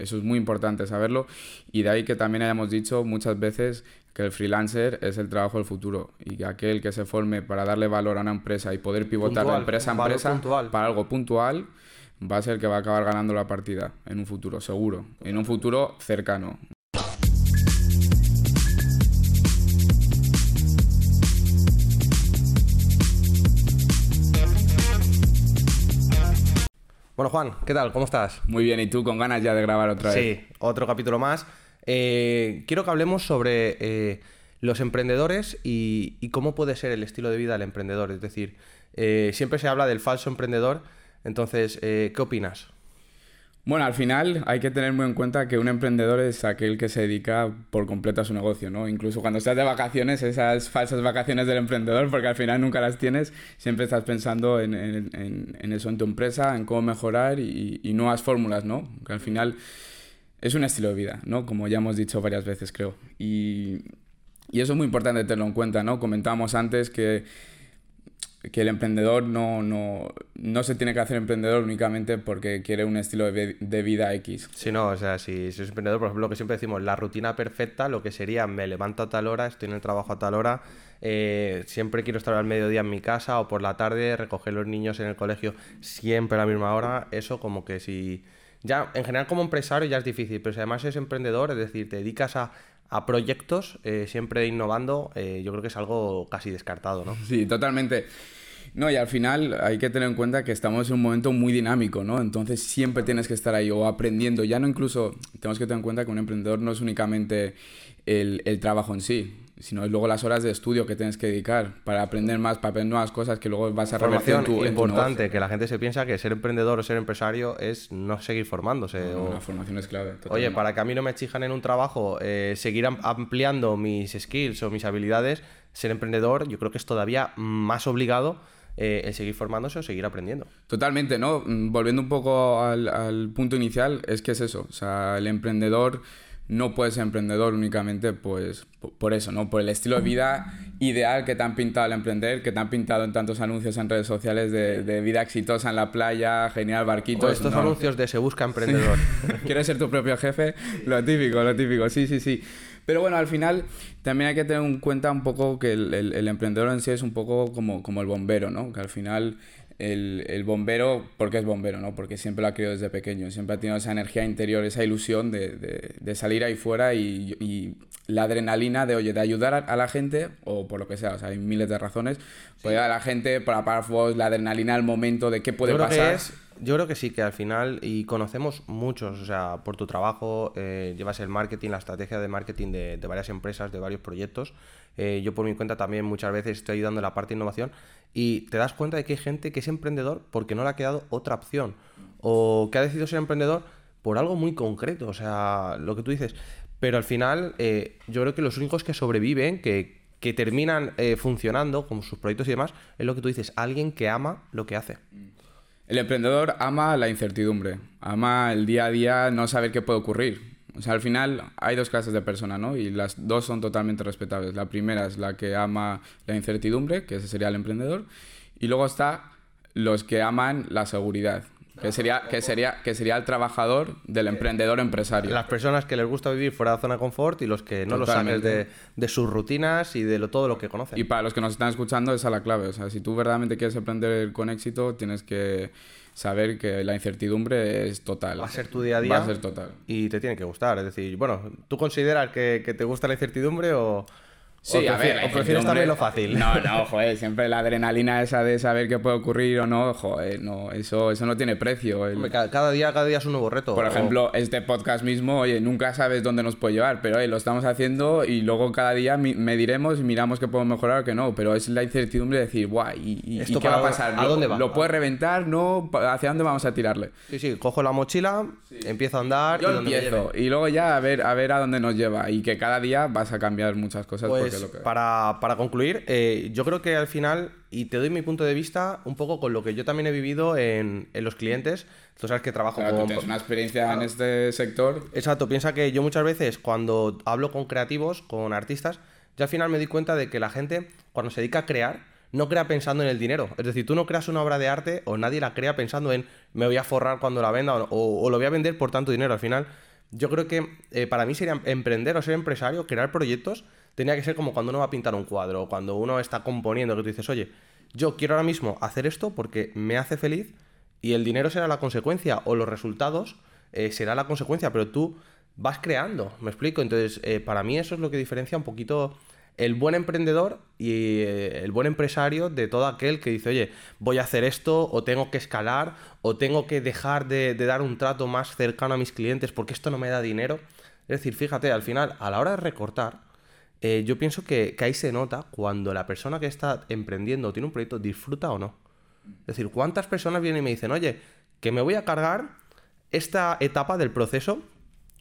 Eso es muy importante saberlo. Y de ahí que también hayamos dicho muchas veces que el freelancer es el trabajo del futuro y que aquel que se forme para darle valor a una empresa y poder pivotar de empresa a empresa para algo puntual va a ser el que va a acabar ganando la partida en un futuro, seguro, en un futuro cercano. Bueno, Juan, ¿qué tal? ¿Cómo estás? Muy bien, ¿y tú con ganas ya de grabar otra vez? Sí, otro capítulo más. Eh, quiero que hablemos sobre eh, los emprendedores y, cómo puede ser el estilo de vida del emprendedor. Es decir, eh, siempre se habla del falso emprendedor. Entonces, ¿qué opinas? Bueno, al final hay que tener muy en cuenta que un emprendedor es aquel que se dedica por completo a su negocio, ¿no? Incluso cuando estás de vacaciones, esas falsas vacaciones del emprendedor, porque al final nunca las tienes, siempre estás pensando en, eso, en tu empresa, en cómo mejorar y, nuevas fórmulas, ¿no? Que al final es un estilo de vida, ¿no? Como ya hemos dicho varias veces, creo. Y, y eso es muy importante tenerlo en cuenta, ¿no? Comentábamos antes que que el emprendedor no, no, no, se tiene que hacer emprendedor únicamente porque quiere un estilo de, vida X. Sí, no, o sea, si, si es emprendedor, por ejemplo, lo que siempre decimos, la rutina perfecta, lo que sería me levanto a tal hora, estoy en el trabajo a tal hora, eh, siempre quiero estar al mediodía en mi casa o por la tarde, recoger los niños en el colegio siempre a la misma hora, eso como que si... Ya, en general como empresario ya es difícil, pero si además es emprendedor, es decir, te dedicas a a proyectos, eh, siempre innovando, eh, yo creo que es algo casi descartado, ¿no? Sí, totalmente. No, y al final hay que tener en cuenta que estamos en un momento muy dinámico, ¿no? Entonces siempre tienes que estar ahí o aprendiendo. Ya no incluso, tenemos que tener en cuenta que un emprendedor no es únicamente el, el trabajo en sí, sino luego las horas de estudio que tienes que dedicar para aprender más, para aprender nuevas cosas que luego vas a revertir en tu importante, que la gente se piensa que ser emprendedor o ser empresario es no seguir formándose. o... La formación es clave. Oye, para que a mí no me exijan en un trabajo, eh, seguir ampliando mis skills o mis habilidades, ser emprendedor yo creo que es todavía más obligado eh, el seguir formándose o seguir aprendiendo. Totalmente, ¿no? Mm, volviendo un poco al, al punto inicial, es que es eso, o sea, el emprendedor no puedes ser emprendedor únicamente pues por eso, ¿no? Por el estilo de vida ideal que te han pintado al emprender, que te han pintado en tantos anuncios en redes sociales de, vida exitosa en la playa, genial barquito. estos anuncios de se busca emprendedor. ¿Quieres ser tu propio jefe? Lo típico, lo típico, sí, sí, sí. Pero bueno, al final también hay que tener en cuenta un poco que el, el, emprendedor en sí es un poco como, como el bombero, ¿no? Que al final el, el, bombero, porque es bombero, ¿no? Porque siempre lo ha querido desde pequeño, siempre ha tenido esa energía interior, esa ilusión de, de, de salir ahí fuera y, y, la adrenalina de, oye, de ayudar a, la gente, o por lo que sea, o sea, hay miles de razones, sí. ayudar a la gente para apagar fuegos, la adrenalina al momento de qué puede pasar. Yo creo que sí, que al final, y conocemos muchos, o sea, por tu trabajo, eh, llevas el marketing, la estrategia de marketing de, de varias empresas, de varios proyectos. Eh, yo por mi cuenta también muchas veces estoy ayudando en la parte de innovación y te das cuenta de que hay gente que es emprendedor porque no le ha quedado otra opción o que ha decidido ser emprendedor por algo muy concreto, o sea, lo que tú dices. Pero al final eh, yo creo que los únicos que sobreviven, que, que terminan eh, funcionando como sus proyectos y demás, es lo que tú dices, alguien que ama lo que hace. El emprendedor ama la incertidumbre, ama el día a día no saber qué puede ocurrir. O sea, al final hay dos clases de personas, ¿no? Y las dos son totalmente respetables. La primera es la que ama la incertidumbre, que ese sería el emprendedor. Y luego está los que aman la seguridad, que sería, que sería, que sería el trabajador del emprendedor empresario. Las personas que les gusta vivir fuera de la zona de confort y los que no lo saben de, de, sus rutinas y de lo, todo lo que conocen. Y para los que nos están escuchando, esa es la clave. O sea, si tú verdaderamente quieres emprender con éxito, tienes que saber que la incertidumbre es total. Va a ser tu día a día. Va a ser total. Y te tiene que gustar. Es decir, bueno, ¿tú consideras que, que te gusta la incertidumbre o, Sí, a ver, o prefieres también lo fácil. No, no, joder, siempre la adrenalina esa de saber qué puede ocurrir o no, joder, no, eso, eso no tiene precio. cada, día, cada día es un nuevo reto. Por ejemplo, este podcast mismo, oye, nunca sabes dónde nos puede llevar, pero oye, lo estamos haciendo y luego cada día mediremos y miramos qué podemos mejorar o qué no, pero es la incertidumbre de decir, guay, ¿y, ¿Esto qué va a pasar? ¿A dónde va? ¿Lo puede reventar? ¿No? ¿Hacia dónde vamos a tirarle? Sí, sí, cojo la mochila, empiezo a andar. Yo y empiezo, y luego ya a ver, a ver a dónde nos lleva y que cada día vas a cambiar muchas cosas. Pues porque lo que... para para, concluir, eh, yo creo que al final, y te doy mi punto de vista un poco con lo que yo también he vivido en, los clientes. Tú sabes que trabajo con. tienes una experiencia en este sector. Exacto, piensa que yo muchas veces cuando hablo con creativos, con artistas, yo al final me di cuenta de que la gente, cuando se dedica a crear, no crea pensando en el dinero. Es decir, tú no creas una obra de arte o nadie la crea pensando en me voy a forrar cuando la venda o, o lo voy a vender por tanto dinero. Al final yo creo que eh, para mí sería emprender o ser empresario, crear proyectos, tenía que ser como cuando uno va a pintar un cuadro, o cuando uno está componiendo, que tú dices, oye, yo quiero ahora mismo hacer esto porque me hace feliz y el dinero será la consecuencia o los resultados eh, será la consecuencia, pero tú vas creando, me explico. Entonces, eh, para mí eso es lo que diferencia un poquito el buen emprendedor y eh, el buen empresario de todo aquel que dice, oye, voy a hacer esto, o tengo que escalar, o tengo que dejar de, dar un trato más cercano a mis clientes porque esto no me da dinero. Es decir, fíjate, al final, a la hora de recortar, yo pienso que, que ahí se nota cuando la persona que está emprendiendo o tiene un proyecto disfruta o no. Es decir, ¿cuántas personas vienen y me dicen, oye, que me voy a cargar esta etapa del proceso,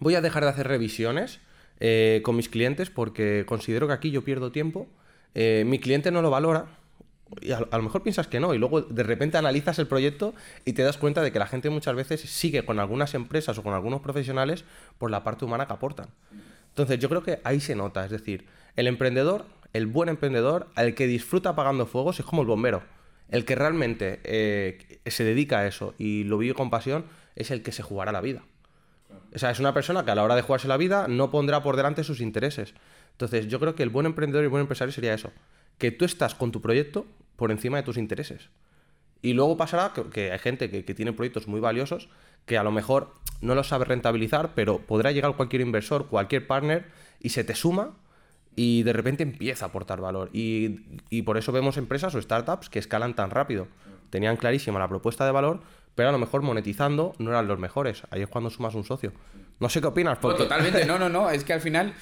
voy a dejar de hacer revisiones eh, con mis clientes porque considero que aquí yo pierdo tiempo, eh, mi cliente no lo valora, y a, lo mejor piensas que no, y luego de repente analizas el proyecto y te das cuenta de que la gente muchas veces sigue con algunas empresas o con algunos profesionales por la parte humana que aportan. Entonces yo creo que ahí se nota, es decir, el emprendedor, el buen emprendedor, al que disfruta apagando fuegos, es como el bombero. El que realmente eh, se dedica a eso y lo vive con pasión es el que se jugará la vida. O sea, es una persona que a la hora de jugarse la vida no pondrá por delante sus intereses. Entonces, yo creo que el buen emprendedor y el buen empresario sería eso. Que tú estás con tu proyecto por encima de tus intereses. Y luego pasará que, hay gente que, que, tiene proyectos muy valiosos que a lo mejor no los sabe rentabilizar, pero podrá llegar cualquier inversor, cualquier partner y se te suma y de repente empieza a aportar valor. Y, por eso vemos empresas o startups que escalan tan rápido. Tenían clarísima la propuesta de valor, pero a lo mejor monetizando no eran los mejores. Ahí es cuando sumas un socio. No sé qué opinas. totalmente, no, no, no. Es que al final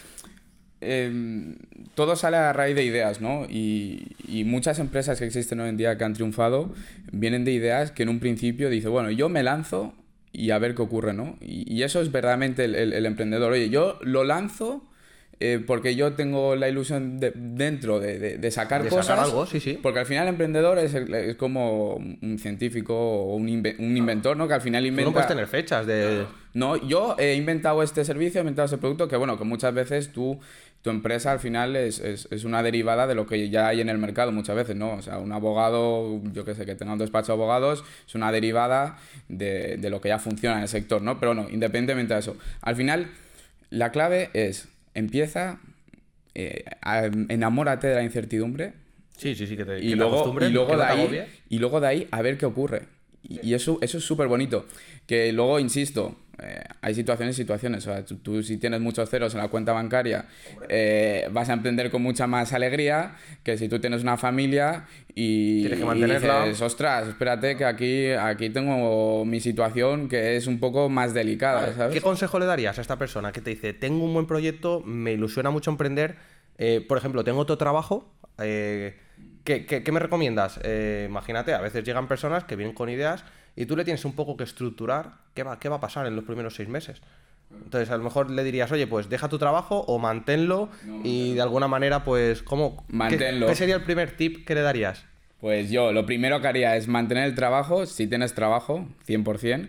em, todo sale a raíz de ideas, ¿no? Y, muchas empresas que existen hoy en día que han triunfado vienen de ideas que en un principio dice, bueno, yo me lanzo y a ver qué ocurre, ¿no? Y, eso es verdaderamente el emprendedor. Oye, yo lo lanzo eh, porque yo tengo la ilusión de, dentro de, de, sacar cosas. Sacar algo, sí, sí. Porque al final el emprendedor es, es como un científico o un, un, inventor, ¿no? Que al final inventa... Tú no puedes tener fechas de... No, yo he inventado este servicio, he inventado este producto que, bueno, que muchas veces tú tu empresa al final es, es, es, una derivada de lo que ya hay en el mercado muchas veces, ¿no? O sea, un abogado, yo que sé, que tenga un despacho de abogados, es una derivada de, de, lo que ya funciona en el sector, ¿no? Pero no, independientemente de eso. Al final, la clave es empieza, eh, enamórate de la incertidumbre. Sí, sí, sí, que te, y, luego, y, luego de ahí, y luego de ahí a ver qué ocurre. Y, eso, eso es súper bonito. Que luego, insisto, eh, hay situaciones y situaciones. O sea, tú, si tienes muchos ceros en la cuenta bancaria, eh, vas a emprender con mucha más alegría que si tú tienes una familia y, Tienes que mantenerla. dices, ostras, espérate que aquí, aquí tengo mi situación que es un poco más delicada, ¿sabes? ¿Qué consejo le darías a esta persona que te dice, tengo un buen proyecto, me ilusiona mucho emprender, eh, por ejemplo, tengo otro trabajo, ¿qué, me recomiendas? imagínate, a veces llegan personas que vienen con ideas y tú le tienes un poco que estructurar qué va, qué va a pasar en los primeros seis meses. Entonces, a lo mejor le dirías, oye, pues deja tu trabajo o manténlo y de alguna manera, pues, ¿cómo? Manténlo. ¿Qué, sería el primer tip que le darías? Pues yo, lo primero que haría es mantener el trabajo, si tienes trabajo, 100%,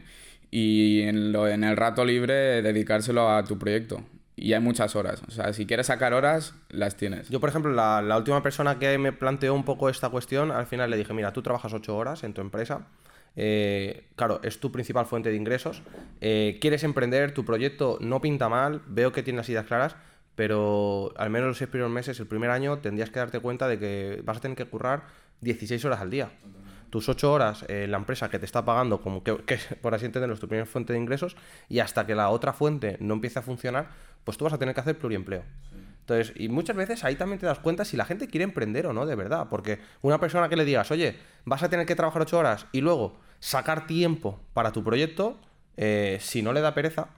y en, lo, en el rato libre dedicárselo a tu proyecto. Y hay muchas horas. O sea, si quieres sacar horas, las tienes. Yo, por ejemplo, la, última persona que me planteó un poco esta cuestión, al final le dije, mira, tú trabajas ocho horas en tu empresa eh, claro, es tu principal fuente de ingresos. Eh, quieres emprender, tu proyecto no pinta mal, veo que tienes ideas claras, pero al menos los seis primeros meses, el primer año, tendrías que darte cuenta de que vas a tener que currar 16 horas al día. Tus 8 horas en la empresa que te está pagando, como que, por así entenderlo, es tu primera fuente de ingresos, y hasta que la otra fuente no empiece a funcionar, pues tú vas a tener que hacer pluriempleo. Entonces, y muchas veces ahí también te das cuenta si la gente quiere emprender o no, de verdad. Porque una persona que le digas, oye, vas a tener que trabajar ocho horas y luego sacar tiempo para tu proyecto, eh, si no le da pereza,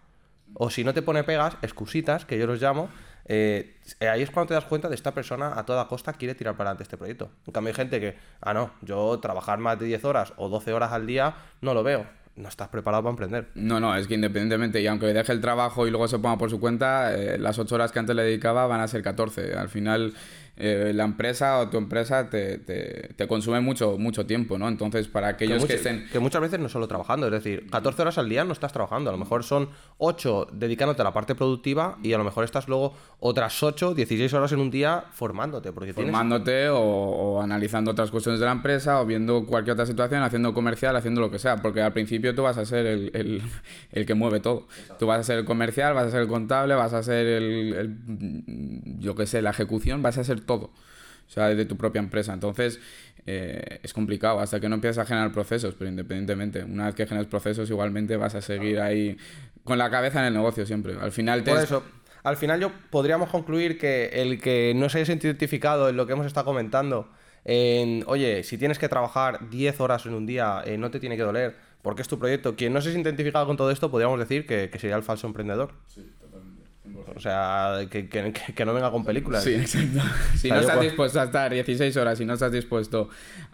o si no te pone pegas, excusitas, que yo los llamo, eh, ahí es cuando te das cuenta de esta persona a toda costa quiere tirar para adelante este proyecto. En cambio hay gente que, ah, no, yo trabajar más de 10 horas o 12 horas al día no lo veo no estás preparado para emprender. No, no, es que independientemente, y aunque deje el trabajo y luego se ponga por su cuenta, eh, las ocho horas que antes le dedicaba van a ser 14. Al final, eh, la empresa o tu empresa te, te, consume mucho, mucho tiempo, ¿no? Entonces, para aquellos que, estén... Que muchas veces no solo trabajando, es decir, 14 horas al día no estás trabajando, a lo mejor son 8 dedicándote a la parte productiva y a lo mejor estás luego otras 8, 16 horas en un día formándote. Porque formándote o, analizando otras cuestiones de la empresa o viendo cualquier otra situación, haciendo comercial, haciendo lo que sea, porque al principio tú vas a ser el, el, que mueve todo. Tú vas a ser el comercial, vas a ser el contable, vas a ser el, yo qué sé, la ejecución, vas a ser todo. O sea, de tu propia empresa. Entonces, eh, es complicado hasta que no empiezas a generar procesos, pero independientemente, una vez que generas procesos, igualmente vas a seguir ahí con la cabeza en el negocio siempre. Al final te... Por eso, al final yo podríamos concluir que el que no se haya identificado en lo que hemos estado comentando, en, oye, si tienes que trabajar 10 horas en un día, eh, no te tiene que doler, porque es tu proyecto. Quien no se ha identificado con todo esto, podríamos decir que, que sería el falso emprendedor. Sí. O sea, que, que, no venga con películas. Sí, exacto. Si no estás dispuesto a estar 16 horas, si no estás dispuesto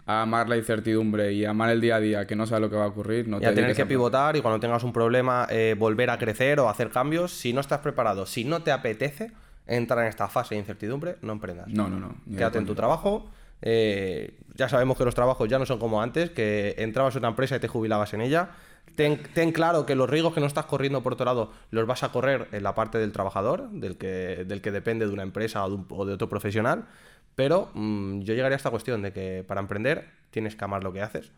a amar la incertidumbre y amar el día a día, que no sabes lo que va a ocurrir, no y a tener que pivotar y cuando tengas un problema, eh, volver a crecer o hacer cambios, si no estás preparado, si no te apetece entrar en esta fase de incertidumbre, no emprendas. No, no, no. Quédate en tu trabajo. Eh, ya sabemos que los trabajos ya no son como antes, que entrabas en una empresa y te jubilabas en ella Ten, claro que los riesgos que no estás corriendo por otro lado los vas a correr en la parte del trabajador, del que, depende de una empresa o de, otro profesional. Pero mm, yo llegaría a esta cuestión de que para emprender tienes que amar lo que haces.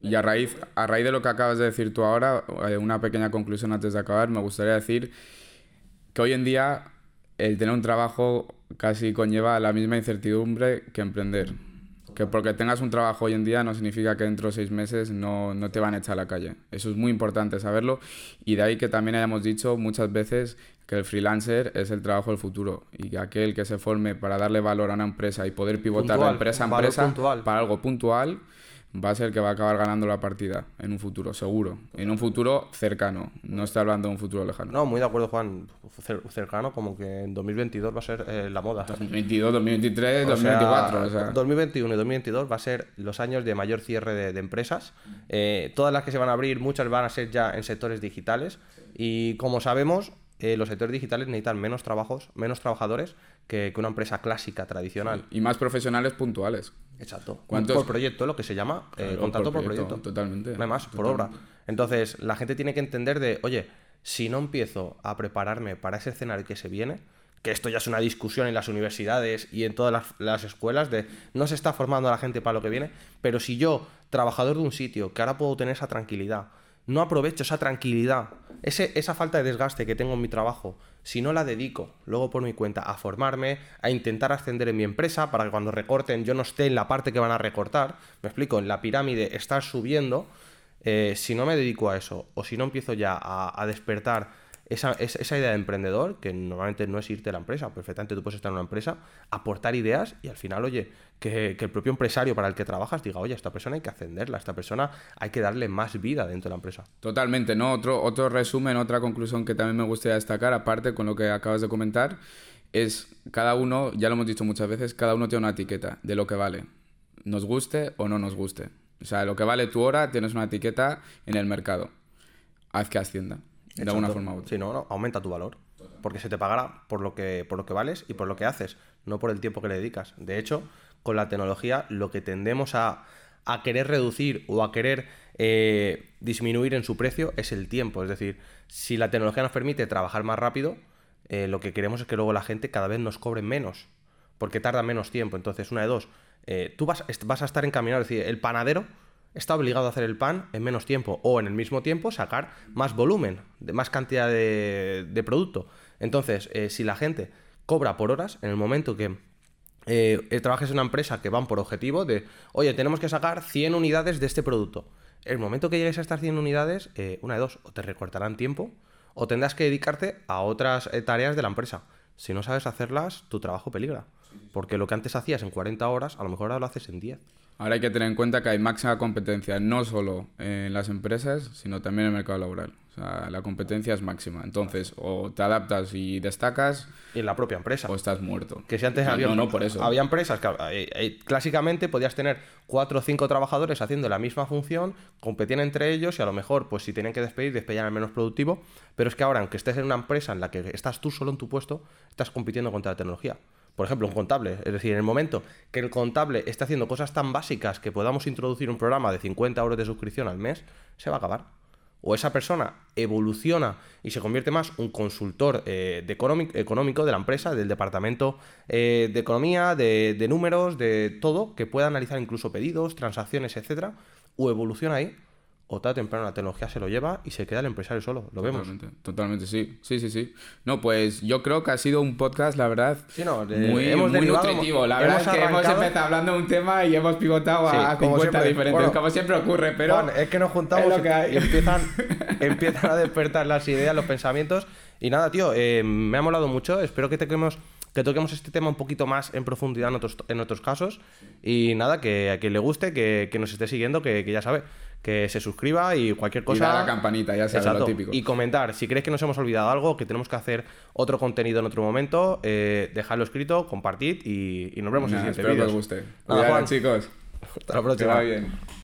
Y a raíz, a raíz de lo que acabas de decir tú ahora, eh, una pequeña conclusión antes de acabar, me gustaría decir que hoy en día el tener un trabajo casi conlleva la misma incertidumbre que emprender. Que porque tengas un trabajo hoy en día no significa que dentro de seis meses no, no, te van a echar a la calle. Eso es muy importante saberlo. Y de ahí que también hayamos dicho muchas veces que el freelancer es el trabajo del futuro y que aquel que se forme para darle valor a una empresa y poder pivotar de empresa a empresa para algo puntual va a ser el que va a acabar ganando la partida en un futuro, seguro. En un futuro cercano, no estoy hablando de un futuro lejano. No, muy de acuerdo, Juan. cercano, como que en 2022 va a ser eh, la moda. 2022, 2023, 2024. 2021 y 2022 va a ser los años de mayor cierre de, empresas. Eh, todas las que se van a abrir, muchas van a ser ya en sectores digitales. Y como sabemos, eh, los sectores digitales necesitan menos trabajos, menos trabajadores que, una empresa clásica, tradicional. y más profesionales puntuales. Exacto. ¿Cuántos? Por proyecto, lo que se llama eh, contrato por proyecto, Totalmente. No hay más, por obra. Entonces, la gente tiene que entender de, oye, si no empiezo a prepararme para ese escenario que se viene, que esto ya es una discusión en las universidades y en todas las, las, escuelas de no se está formando a la gente para lo que viene, pero si yo, trabajador de un sitio, que ahora puedo tener esa tranquilidad, no aprovecho esa tranquilidad, esa falta de desgaste que tengo en mi trabajo, si no la dedico luego por mi cuenta a formarme, a intentar ascender en mi empresa para que cuando recorten yo no esté en la parte que van a recortar, me explico, en la pirámide estar subiendo, eh, si no me dedico a eso o si no empiezo ya a despertar esa, esa, idea de emprendedor, que normalmente no es irte a la empresa, perfectamente tú puedes estar en una empresa, aportar ideas y al final, oye, que, el propio empresario para el que trabajas diga, oye, esta persona hay que ascenderla, esta persona hay que darle más vida dentro de la empresa. Totalmente, ¿no? Otro, otro resumen, otra conclusión que también me gustaría destacar, aparte con lo que acabas de comentar, es cada uno, ya lo hemos dicho muchas veces, cada uno tiene una etiqueta de lo que vale, nos guste o no nos guste. O sea, lo que vale tu hora, tienes una etiqueta en el mercado. Haz que ascienda de alguna forma u otra. Sí, no, no, aumenta tu valor. Porque se te pagará por lo, que, por lo que vales y por lo que haces, no por el tiempo que le dedicas. De hecho, con la tecnología, lo que tendemos a, querer reducir o a querer eh, disminuir en su precio es el tiempo. Es decir, si la tecnología nos permite trabajar más rápido, eh, lo que queremos es que luego la gente cada vez nos cobre menos, porque tarda menos tiempo. Entonces, una de dos, eh, tú vas, vas a estar encaminado, es decir, el panadero está obligado a hacer el pan en menos tiempo o en el mismo tiempo sacar más volumen, de más cantidad de, producto. Entonces, eh, si la gente cobra por horas, en el momento que eh, trabajes en una empresa que van por objetivo de, oye, tenemos que sacar 100 unidades de este producto. El momento que llegues a estas 100 unidades, eh, una de dos, o te recortarán tiempo o tendrás que dedicarte a otras tareas de la empresa. Si no sabes hacerlas, tu trabajo peligra. Porque lo que antes hacías en 40 horas, a lo mejor ahora lo haces en 10. Ahora hay que tener en cuenta que hay máxima competencia no solo en las empresas, sino también en el mercado laboral. O sea, la competencia es máxima. Entonces, o te adaptas y destacas. Y en la propia empresa. O estás muerto. Que si antes había, no, por eso. había empresas que eh, eh, clásicamente podías tener cuatro o cinco trabajadores haciendo la misma función, competían entre ellos y a lo mejor, pues si tenían que despedir, despedían al menos productivo. Pero es que ahora, aunque estés en una empresa en la que estás tú solo en tu puesto, estás compitiendo contra la tecnología por ejemplo, un contable. Es decir, en el momento que el contable esté haciendo cosas tan básicas que podamos introducir un programa de 50 euros de suscripción al mes, se va a acabar. O esa persona evoluciona y se convierte más un consultor eh, de económico de la empresa, del departamento eh, de economía, de, de números, de todo, que pueda analizar incluso pedidos, transacciones, etcétera, o evoluciona ahí o tarde o temprano la tecnología se lo lleva y se queda el empresario solo. Lo vemos. Totalmente, totalmente, sí. Sí, sí, sí. No, pues yo creo que ha sido un podcast, la verdad, muy, hemos muy nutritivo. La verdad es que hemos empezado hablando de un tema y hemos pivotado a 50 diferentes, como siempre ocurre, pero... es que nos juntamos y empiezan, empiezan a despertar las ideas, los pensamientos. Y nada, tío, eh, me ha molado mucho. Espero que toquemos, que toquemos este tema un poquito más en profundidad en otros, en otros casos. Y nada, que a quien le guste, que, que nos esté siguiendo, que, que ya sabe que se suscriba y cualquier cosa. Y la campanita, ya sabes lo típico. Y comentar, si crees que nos hemos olvidado algo, que tenemos que hacer otro contenido en otro momento, eh, dejadlo escrito, compartid y, nos vemos en el siguiente vídeo. Espero que os guste. Nada, Juan, chicos. Hasta la próxima. Que va bien.